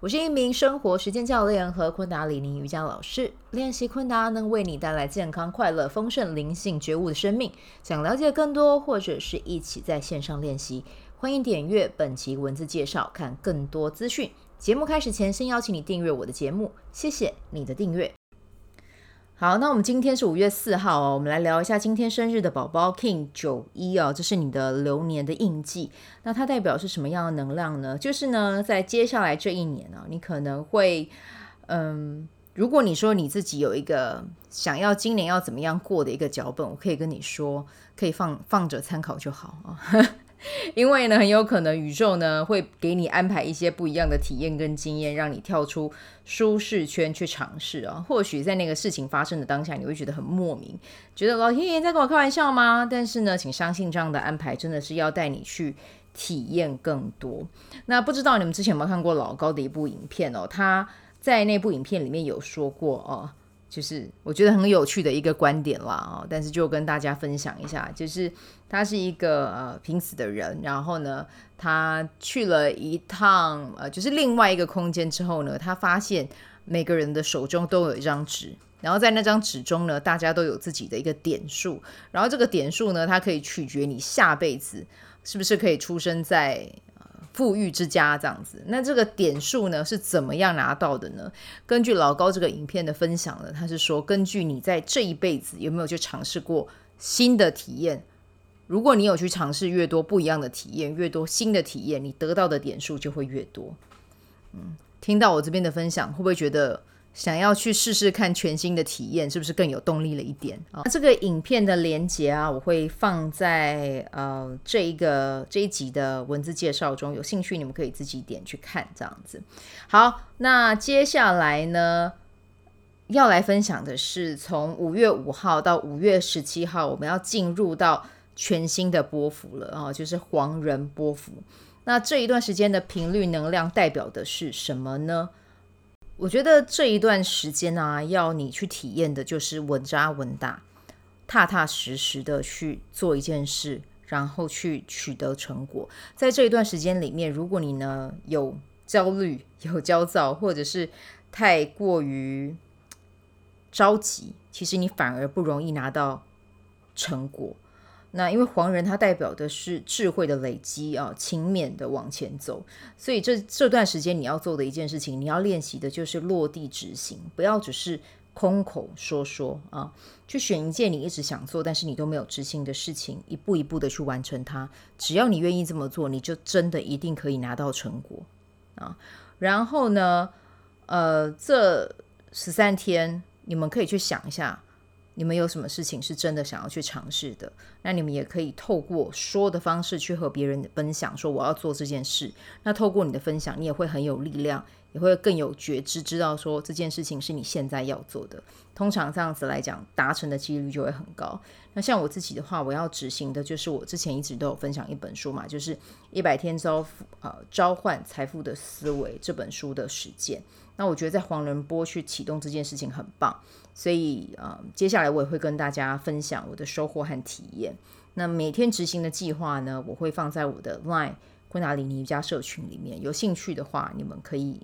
我是一名生活实践教练和昆达里尼瑜伽老师，练习昆达能为你带来健康、快乐、丰盛、灵性觉悟的生命。想了解更多，或者是一起在线上练习，欢迎点阅本期文字介绍，看更多资讯。节目开始前，先邀请你订阅我的节目，谢谢你的订阅。好，那我们今天是五月四号哦，我们来聊一下今天生日的宝宝 King 九一哦，这是你的流年的印记。那它代表是什么样的能量呢？就是呢，在接下来这一年呢、你可能会，嗯，如果你说你自己有一个想要今年要怎么样过的一个脚本，我可以跟你说，可以放放着参考就好啊。因为呢，很有可能宇宙呢会给你安排一些不一样的体验跟经验，让你跳出舒适圈去尝试啊。或许在那个事情发生的当下，你会觉得很莫名，觉得老天爷在跟我开玩笑吗？但是呢，请相信这样的安排真的是要带你去体验更多。那不知道你们之前有没有看过老高的一部影片哦？他在那部影片里面有说过哦。就是我觉得很有趣的一个观点啦啊，但是就跟大家分享一下，就是他是一个呃濒死的人，然后呢，他去了一趟呃就是另外一个空间之后呢，他发现每个人的手中都有一张纸，然后在那张纸中呢，大家都有自己的一个点数，然后这个点数呢，它可以取决你下辈子是不是可以出生在。富裕之家这样子，那这个点数呢是怎么样拿到的呢？根据老高这个影片的分享呢，他是说，根据你在这一辈子有没有去尝试过新的体验，如果你有去尝试越多不一样的体验，越多新的体验，你得到的点数就会越多。嗯，听到我这边的分享，会不会觉得？想要去试试看全新的体验，是不是更有动力了一点啊？这个影片的连接啊，我会放在呃这一个这一集的文字介绍中，有兴趣你们可以自己点去看，这样子。好，那接下来呢，要来分享的是从五月五号到五月十七号，我们要进入到全新的波幅了啊，就是黄人波幅。那这一段时间的频率能量代表的是什么呢？我觉得这一段时间啊，要你去体验的就是稳扎稳打、踏踏实实的去做一件事，然后去取得成果。在这一段时间里面，如果你呢有焦虑、有焦躁，或者是太过于着急，其实你反而不容易拿到成果。那因为黄人他代表的是智慧的累积啊，勤勉的往前走，所以这这段时间你要做的一件事情，你要练习的就是落地执行，不要只是空口说说啊，去选一件你一直想做但是你都没有执行的事情，一步一步的去完成它。只要你愿意这么做，你就真的一定可以拿到成果啊。然后呢，呃，这十三天你们可以去想一下。你们有什么事情是真的想要去尝试的？那你们也可以透过说的方式去和别人分享，说我要做这件事。那透过你的分享，你也会很有力量，也会更有觉知，知道说这件事情是你现在要做的。通常这样子来讲，达成的几率就会很高。那像我自己的话，我要执行的就是我之前一直都有分享一本书嘛，就是《一百天召呃召唤财富的思维》这本书的实践。那我觉得在黄仁波去启动这件事情很棒。所以，呃，接下来我也会跟大家分享我的收获和体验。那每天执行的计划呢，我会放在我的 LINE 昆达里尼瑜伽社群里面。有兴趣的话，你们可以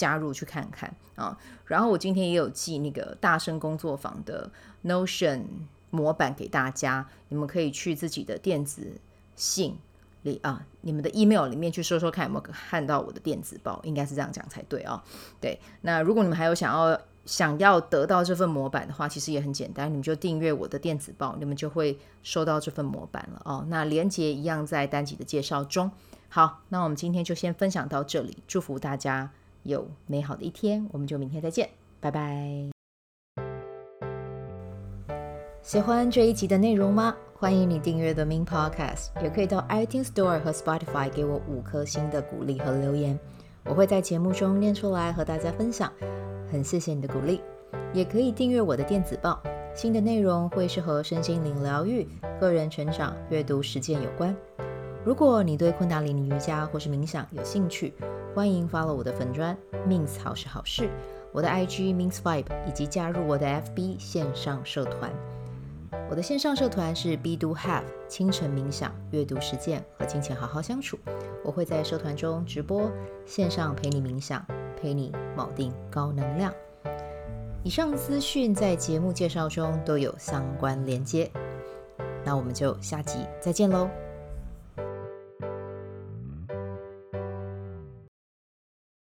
加入去看看啊。然后我今天也有寄那个大声工作坊的 Notion 模板给大家，你们可以去自己的电子信里啊，你们的 email 里面去说说看有没有看到我的电子报，应该是这样讲才对啊。对，那如果你们还有想要。想要得到这份模板的话，其实也很简单，你们就订阅我的电子报，你们就会收到这份模板了哦。那连结一样在单集的介绍中。好，那我们今天就先分享到这里，祝福大家有美好的一天，我们就明天再见，拜拜。喜欢这一集的内容吗？欢迎你订阅 The Min Podcast，也可以到 iTunes Store 和 Spotify 给我五颗星的鼓励和留言，我会在节目中念出来和大家分享。很谢谢你的鼓励，也可以订阅我的电子报，新的内容会是和身心灵疗愈、个人成长、阅读实践有关。如果你对昆达里尼瑜伽或是冥想有兴趣，欢迎 follow 我的粉专 Min's 好事好事，我的 IG Min's Vibe，以及加入我的 FB 线上社团。我的线上社团是 Be Do Have 清晨冥想、阅读实践和金钱好好相处。我会在社团中直播，线上陪你冥想，陪你铆定高能量。以上资讯在节目介绍中都有相关连接。那我们就下集再见喽。